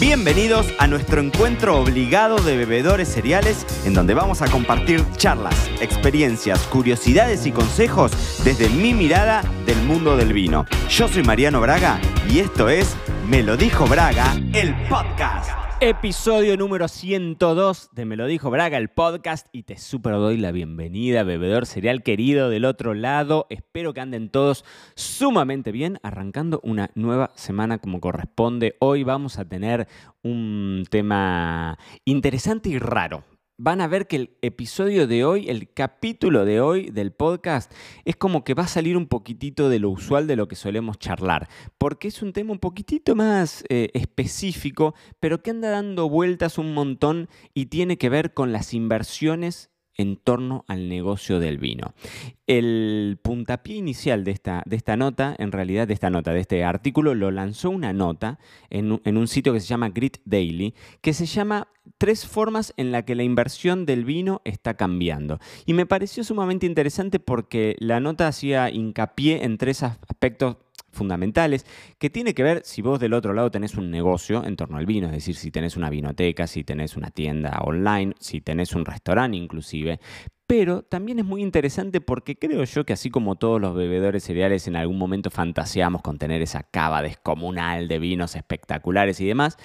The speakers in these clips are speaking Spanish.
Bienvenidos a nuestro encuentro obligado de bebedores cereales en donde vamos a compartir charlas, experiencias, curiosidades y consejos desde mi mirada del mundo del vino. Yo soy Mariano Braga y esto es Me lo dijo Braga, el podcast. Episodio número 102 de Me lo dijo Braga, el podcast, y te super doy la bienvenida, bebedor cereal querido del otro lado. Espero que anden todos sumamente bien, arrancando una nueva semana como corresponde. Hoy vamos a tener un tema interesante y raro van a ver que el episodio de hoy, el capítulo de hoy del podcast, es como que va a salir un poquitito de lo usual de lo que solemos charlar, porque es un tema un poquitito más eh, específico, pero que anda dando vueltas un montón y tiene que ver con las inversiones en torno al negocio del vino. El puntapié inicial de esta, de esta nota, en realidad de esta nota, de este artículo, lo lanzó una nota en, en un sitio que se llama Grit Daily, que se llama Tres formas en las que la inversión del vino está cambiando. Y me pareció sumamente interesante porque la nota hacía hincapié en tres aspectos fundamentales, que tiene que ver si vos del otro lado tenés un negocio en torno al vino, es decir, si tenés una vinoteca, si tenés una tienda online, si tenés un restaurante inclusive, pero también es muy interesante porque creo yo que así como todos los bebedores cereales en algún momento fantaseamos con tener esa cava descomunal de vinos espectaculares y demás,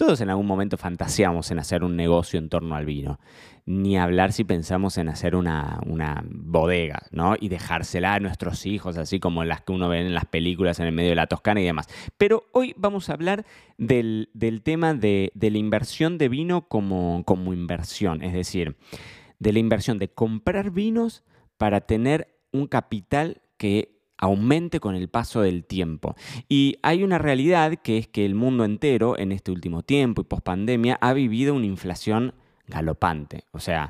todos en algún momento fantaseamos en hacer un negocio en torno al vino. Ni hablar si pensamos en hacer una, bodega, ¿no? Y dejársela a nuestros hijos, así como las que uno ve en las películas en el medio de la Toscana y demás. Pero hoy vamos a hablar del, tema de, la inversión de vino como, como inversión. Es decir, de la inversión de comprar vinos para tener un capital que aumente con el paso del tiempo. Y hay una realidad que es que el mundo entero en este último tiempo y post pandemia ha vivido una inflación galopante, o sea,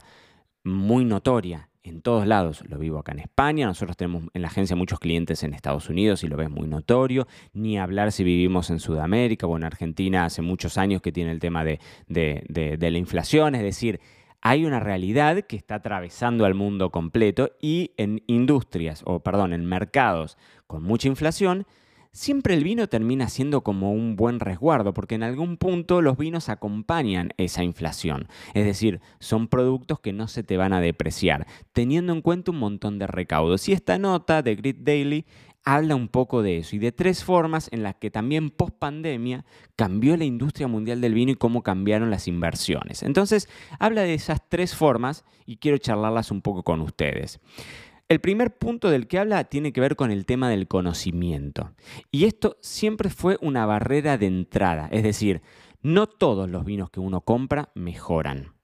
muy notoria. En todos lados, lo vivo acá en España, nosotros tenemos en la agencia muchos clientes en Estados Unidos y lo ves muy notorio, ni hablar si vivimos en Sudamérica o en Argentina hace muchos años que tiene el tema de, de la inflación, es decir, hay una realidad que está atravesando al mundo completo y en industrias, o perdón, en mercados con mucha inflación, siempre el vino termina siendo como un buen resguardo, porque en algún punto los vinos acompañan esa inflación. Es decir, son productos que no se te van a depreciar, teniendo en cuenta un montón de recaudos. Y esta nota de Grid Daily habla un poco de eso y de tres formas en las que también post pandemia cambió la industria mundial del vino y cómo cambiaron las inversiones. Entonces, habla de esas tres formas y quiero charlarlas un poco con ustedes. El primer punto del que habla tiene que ver con el tema del conocimiento. Y esto siempre fue una barrera de entrada, es decir, no todos los vinos que uno compra mejoran.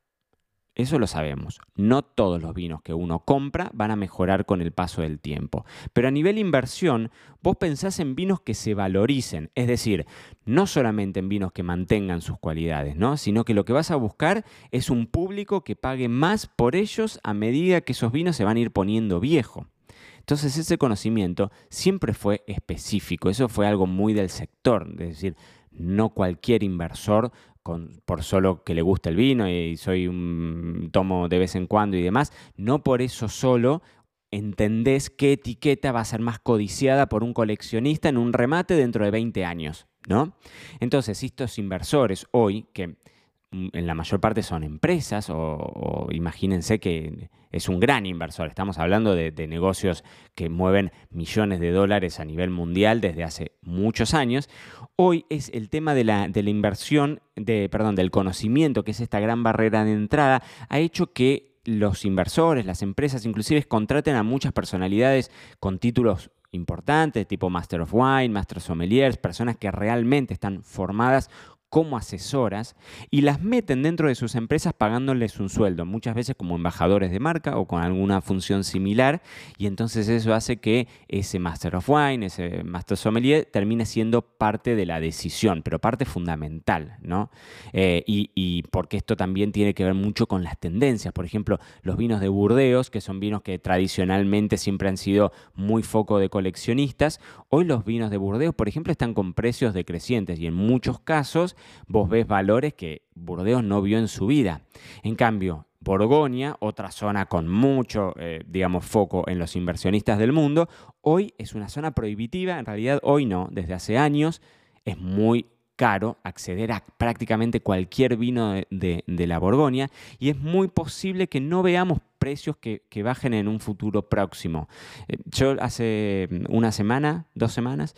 Eso lo sabemos. No todos los vinos que uno compra van a mejorar con el paso del tiempo. Pero a nivel inversión, vos pensás en vinos que se valoricen, es decir, no solamente en vinos que mantengan sus cualidades, ¿no? sino que lo que vas a buscar es un público que pague más por ellos a medida que esos vinos se van a ir poniendo viejo. Entonces ese conocimiento siempre fue específico, eso fue algo muy del sector, es decir, no cualquier inversor por solo que le gusta el vino y soy un tomo de vez en cuando y demás, no por eso solo entendés qué etiqueta va a ser más codiciada por un coleccionista en un remate dentro de 20 años, ¿no? Entonces, estos inversores hoy, que en la mayor parte son empresas o, imagínense que es un gran inversor. Estamos hablando de, negocios que mueven millones de dólares a nivel mundial desde hace muchos años. Hoy es el tema de la, de la inversión, de, perdón, del conocimiento, que es esta gran barrera de entrada, ha hecho que los inversores, las empresas, inclusive contraten a muchas personalidades con títulos importantes, tipo Master of Wine, Master Sommeliers, personas que realmente están formadas como asesoras y las meten dentro de sus empresas pagándoles un sueldo, muchas veces como embajadores de marca o con alguna función similar, y entonces eso hace que ese Master of Wine, ese Master Sommelier, termine siendo parte de la decisión, pero parte fundamental, ¿no? Eh, y, y, porque esto también tiene que ver mucho con las tendencias, por ejemplo, los vinos de Burdeos, que son vinos que tradicionalmente siempre han sido muy foco de coleccionistas, hoy los vinos de Burdeos, por ejemplo, están con precios decrecientes y en muchos casos vos ves valores que Burdeos no vio en su vida. En cambio, Borgoña, otra zona con mucho, eh, digamos, foco en los inversionistas del mundo, hoy es una zona prohibitiva, en realidad hoy no, desde hace años es muy caro acceder a prácticamente cualquier vino de, la Borgoña y es muy posible que no veamos precios que, bajen en un futuro próximo. Eh, yo hace una semana, dos semanas,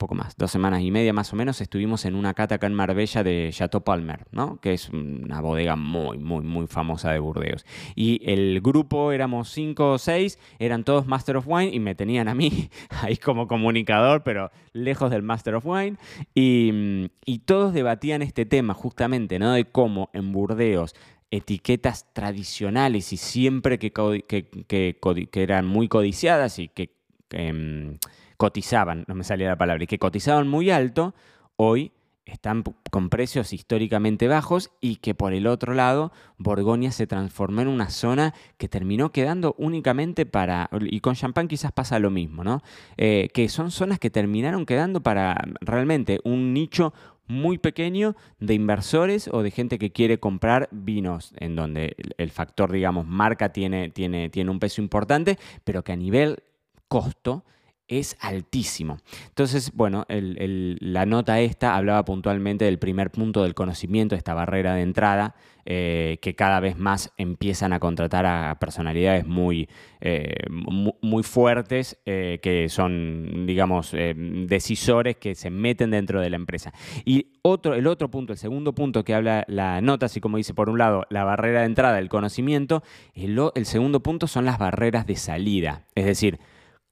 poco más, dos semanas y media más o menos, estuvimos en una cata acá en Marbella de Chateau Palmer, ¿no? que es una bodega muy, muy, muy famosa de Burdeos. Y el grupo éramos cinco o seis, eran todos Master of Wine y me tenían a mí ahí como comunicador, pero lejos del Master of Wine. Y, todos debatían este tema justamente, ¿no? de cómo en Burdeos etiquetas tradicionales y siempre que, que, eran muy codiciadas y que... Em, cotizaban, no me salía la palabra, y que cotizaban muy alto, hoy están con precios históricamente bajos y que por el otro lado Borgoña se transformó en una zona que terminó quedando únicamente para, y con champán quizás pasa lo mismo, ¿no? Eh, que son zonas que terminaron quedando para realmente un nicho muy pequeño de inversores o de gente que quiere comprar vinos, en donde el factor, digamos, marca tiene, tiene, tiene un peso importante, pero que a nivel costo es altísimo. Entonces, bueno, la nota esta hablaba puntualmente del primer punto del conocimiento, esta barrera de entrada, eh, que cada vez más empiezan a contratar a personalidades muy, eh, muy, fuertes, eh, que son, digamos, decisores que se meten dentro de la empresa. Y otro, el otro punto, el segundo punto que habla la nota, así como dice, por un lado, la barrera de entrada, el conocimiento, el segundo punto son las barreras de salida. Es decir,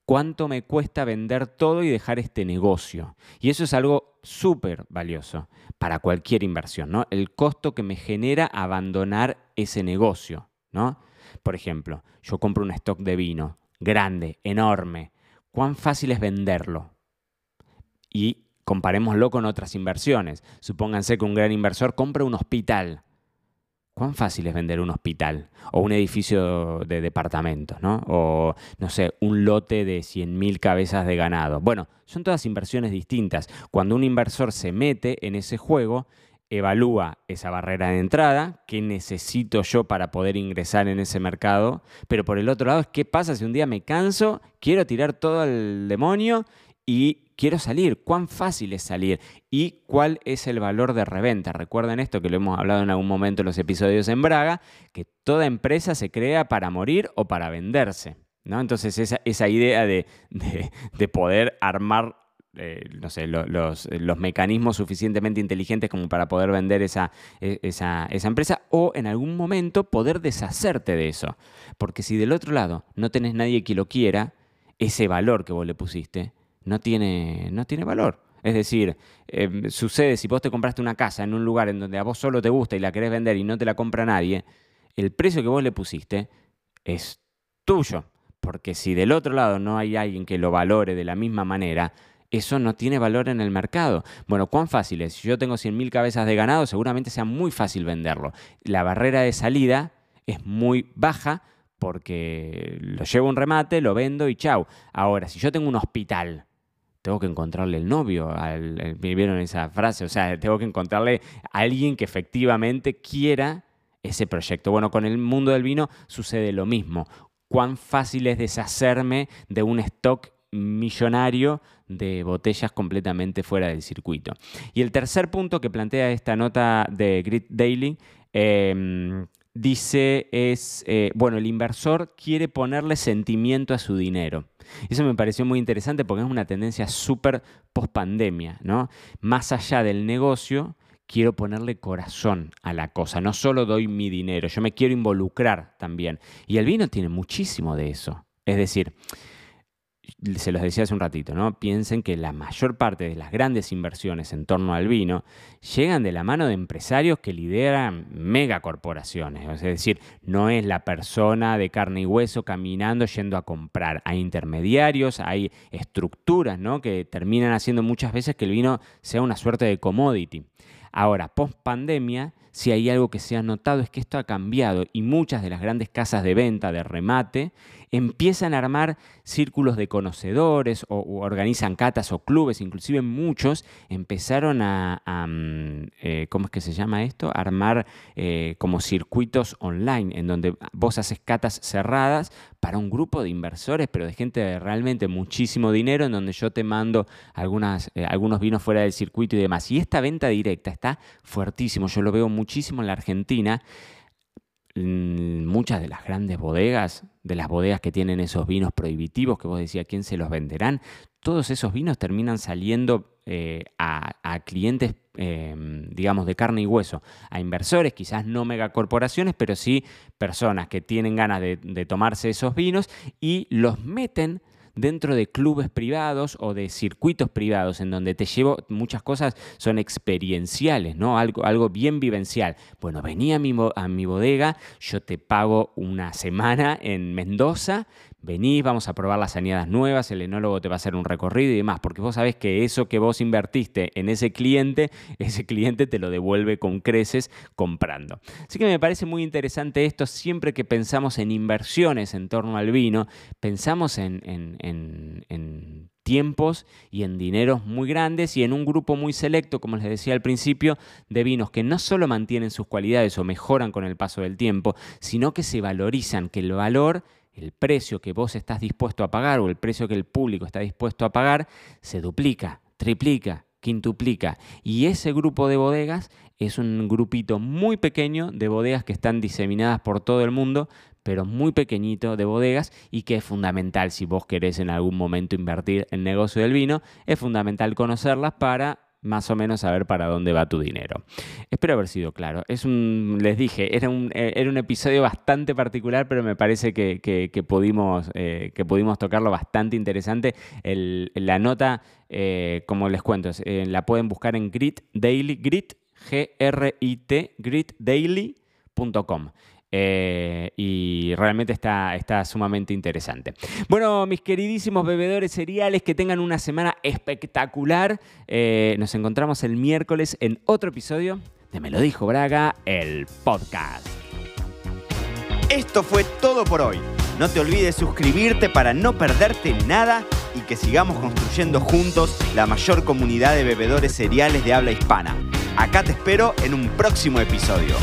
cuánto me cuesta vender todo y dejar este negocio. Y eso es algo súper valioso para cualquier inversión, ¿no? El costo que me genera abandonar ese negocio, ¿no? Por ejemplo, yo compro un stock de vino grande, enorme. ¿Cuán fácil es venderlo? Y comparémoslo con otras inversiones. Supónganse que un gran inversor compra un hospital ¿Cuán fácil es vender un hospital o un edificio de departamentos, ¿no? O, no sé, un lote de 100.000 cabezas de ganado. Bueno, son todas inversiones distintas. Cuando un inversor se mete en ese juego, evalúa esa barrera de entrada, qué necesito yo para poder ingresar en ese mercado, pero por el otro lado qué pasa si un día me canso, quiero tirar todo al demonio y quiero salir, cuán fácil es salir y cuál es el valor de reventa. Recuerden esto que lo hemos hablado en algún momento en los episodios en Braga, que toda empresa se crea para morir o para venderse. ¿no? Entonces esa, idea de, poder armar eh, no sé, los, mecanismos suficientemente inteligentes como para poder vender e, esa, esa, empresa o en algún momento poder deshacerte de eso. Porque si del otro lado no tenés nadie que lo quiera, ese valor que vos le pusiste no tiene, no tiene valor. Es decir, em, sucede si vos te compraste una casa en un lugar en donde a vos solo te gusta y la querés vender y no te la compra nadie, el precio que vos le pusiste es tuyo. Porque si del otro lado no hay alguien que lo valore de la misma manera, eso no tiene valor en el mercado. Bueno, ¿cuán fácil es? Si yo tengo 100.000 cabezas de ganado, seguramente sea muy fácil venderlo. La barrera de salida es muy baja porque lo llevo un remate, lo vendo y chau. Ahora, si yo tengo un hospital tengo que encontrarle el novio. Al, ¿Vieron esa frase? O sea, tengo que encontrarle a alguien que efectivamente quiera ese proyecto. Bueno, con el mundo del vino sucede lo mismo. Cuán fácil es deshacerme de un stock millonario de botellas completamente fuera del circuito. Y el tercer punto que plantea esta nota de Grit Daily em, dice es, eh, bueno, el inversor quiere ponerle sentimiento a su dinero. Eso me pareció muy interesante porque es una tendencia súper post pandemia, ¿no? Más allá del negocio, quiero ponerle corazón a la cosa. No solo doy mi dinero, yo me quiero involucrar también. Y el vino tiene muchísimo de eso. Es decir, se los decía hace un ratito, ¿no? Piensen que la mayor parte de las grandes inversiones en torno al vino llegan de la mano de empresarios que lideran megacorporaciones. Es decir, no es la persona de carne y hueso caminando yendo a comprar. Hay intermediarios, hay estructuras, ¿no? Que terminan haciendo muchas veces que el vino sea una suerte de commodity. Ahora, post pandemia, si hay algo que se ha notado es que esto ha cambiado y muchas de las grandes casas de venta, de remate, empiezan a armar círculos de conocedores o, organizan catas o clubes, inclusive muchos empezaron a, mm, eh, ¿cómo es que se llama esto? Armar eh, como circuitos online en donde vos haces catas cerradas para un grupo de inversores, pero de gente de realmente muchísimo dinero, en donde yo te mando eh, algunos vinos fuera del circuito y demás. Y esta venta directa está fuertísimo, yo lo veo muchísimo en la Argentina muchas de las grandes bodegas, de las bodegas que tienen esos vinos prohibitivos que vos decías, ¿quién se los venderán? Todos esos vinos terminan saliendo eh, a, clientes, em, digamos, de carne y hueso, a inversores, quizás no megacorporaciones, pero sí personas que tienen ganas de tomarse esos vinos y los meten dentro de clubes privados o de circuitos privados en donde te llevo, muchas cosas son experienciales, ¿no? Algo, algo bien vivencial. Bueno, vení a mi, a mi bodega, yo te pago una semana en Mendoza, venís, vamos a probar las añadas nuevas, el enólogo te va a hacer un recorrido y demás, porque vos sabés que eso que vos invertiste en ese cliente, ese cliente te lo devuelve con creces comprando. Así que me parece muy interesante esto, siempre que pensamos en inversiones en torno al vino, pensamos en, en tiempos y en dineros muy grandes y en un grupo muy selecto, como les decía al principio, de vinos que no solo mantienen sus cualidades o mejoran con el paso del tiempo, sino que se valorizan, que el valor el precio que vos estás dispuesto a pagar o el precio que el público está dispuesto a pagar se duplica, triplica, quintuplica. Y ese grupo de bodegas es un grupito muy pequeño de bodegas que están diseminadas por todo el mundo, pero muy pequeñito de bodegas y que es fundamental si vos querés en algún momento invertir en negocio del vino, es fundamental conocerlas para más o menos saber para dónde va tu dinero. Espero haber sido claro. Es un, les dije, era un, eh, era un episodio bastante particular, pero me parece que, que, pudimos, eh, que pudimos tocarlo bastante interesante. la nota, eh, como les cuento, la pueden buscar en Grit Daily, Grit, G-R-I-T, gritdaily.com. Eh, y realmente está, está sumamente interesante. Bueno, mis queridísimos bebedores cereales, que tengan una semana espectacular. Eh, nos encontramos el miércoles en otro episodio de Me lo dijo Braga, el podcast. Esto fue todo por hoy. No te olvides suscribirte para no perderte nada y que sigamos construyendo juntos la mayor comunidad de bebedores cereales de habla hispana. Acá te espero en un próximo episodio.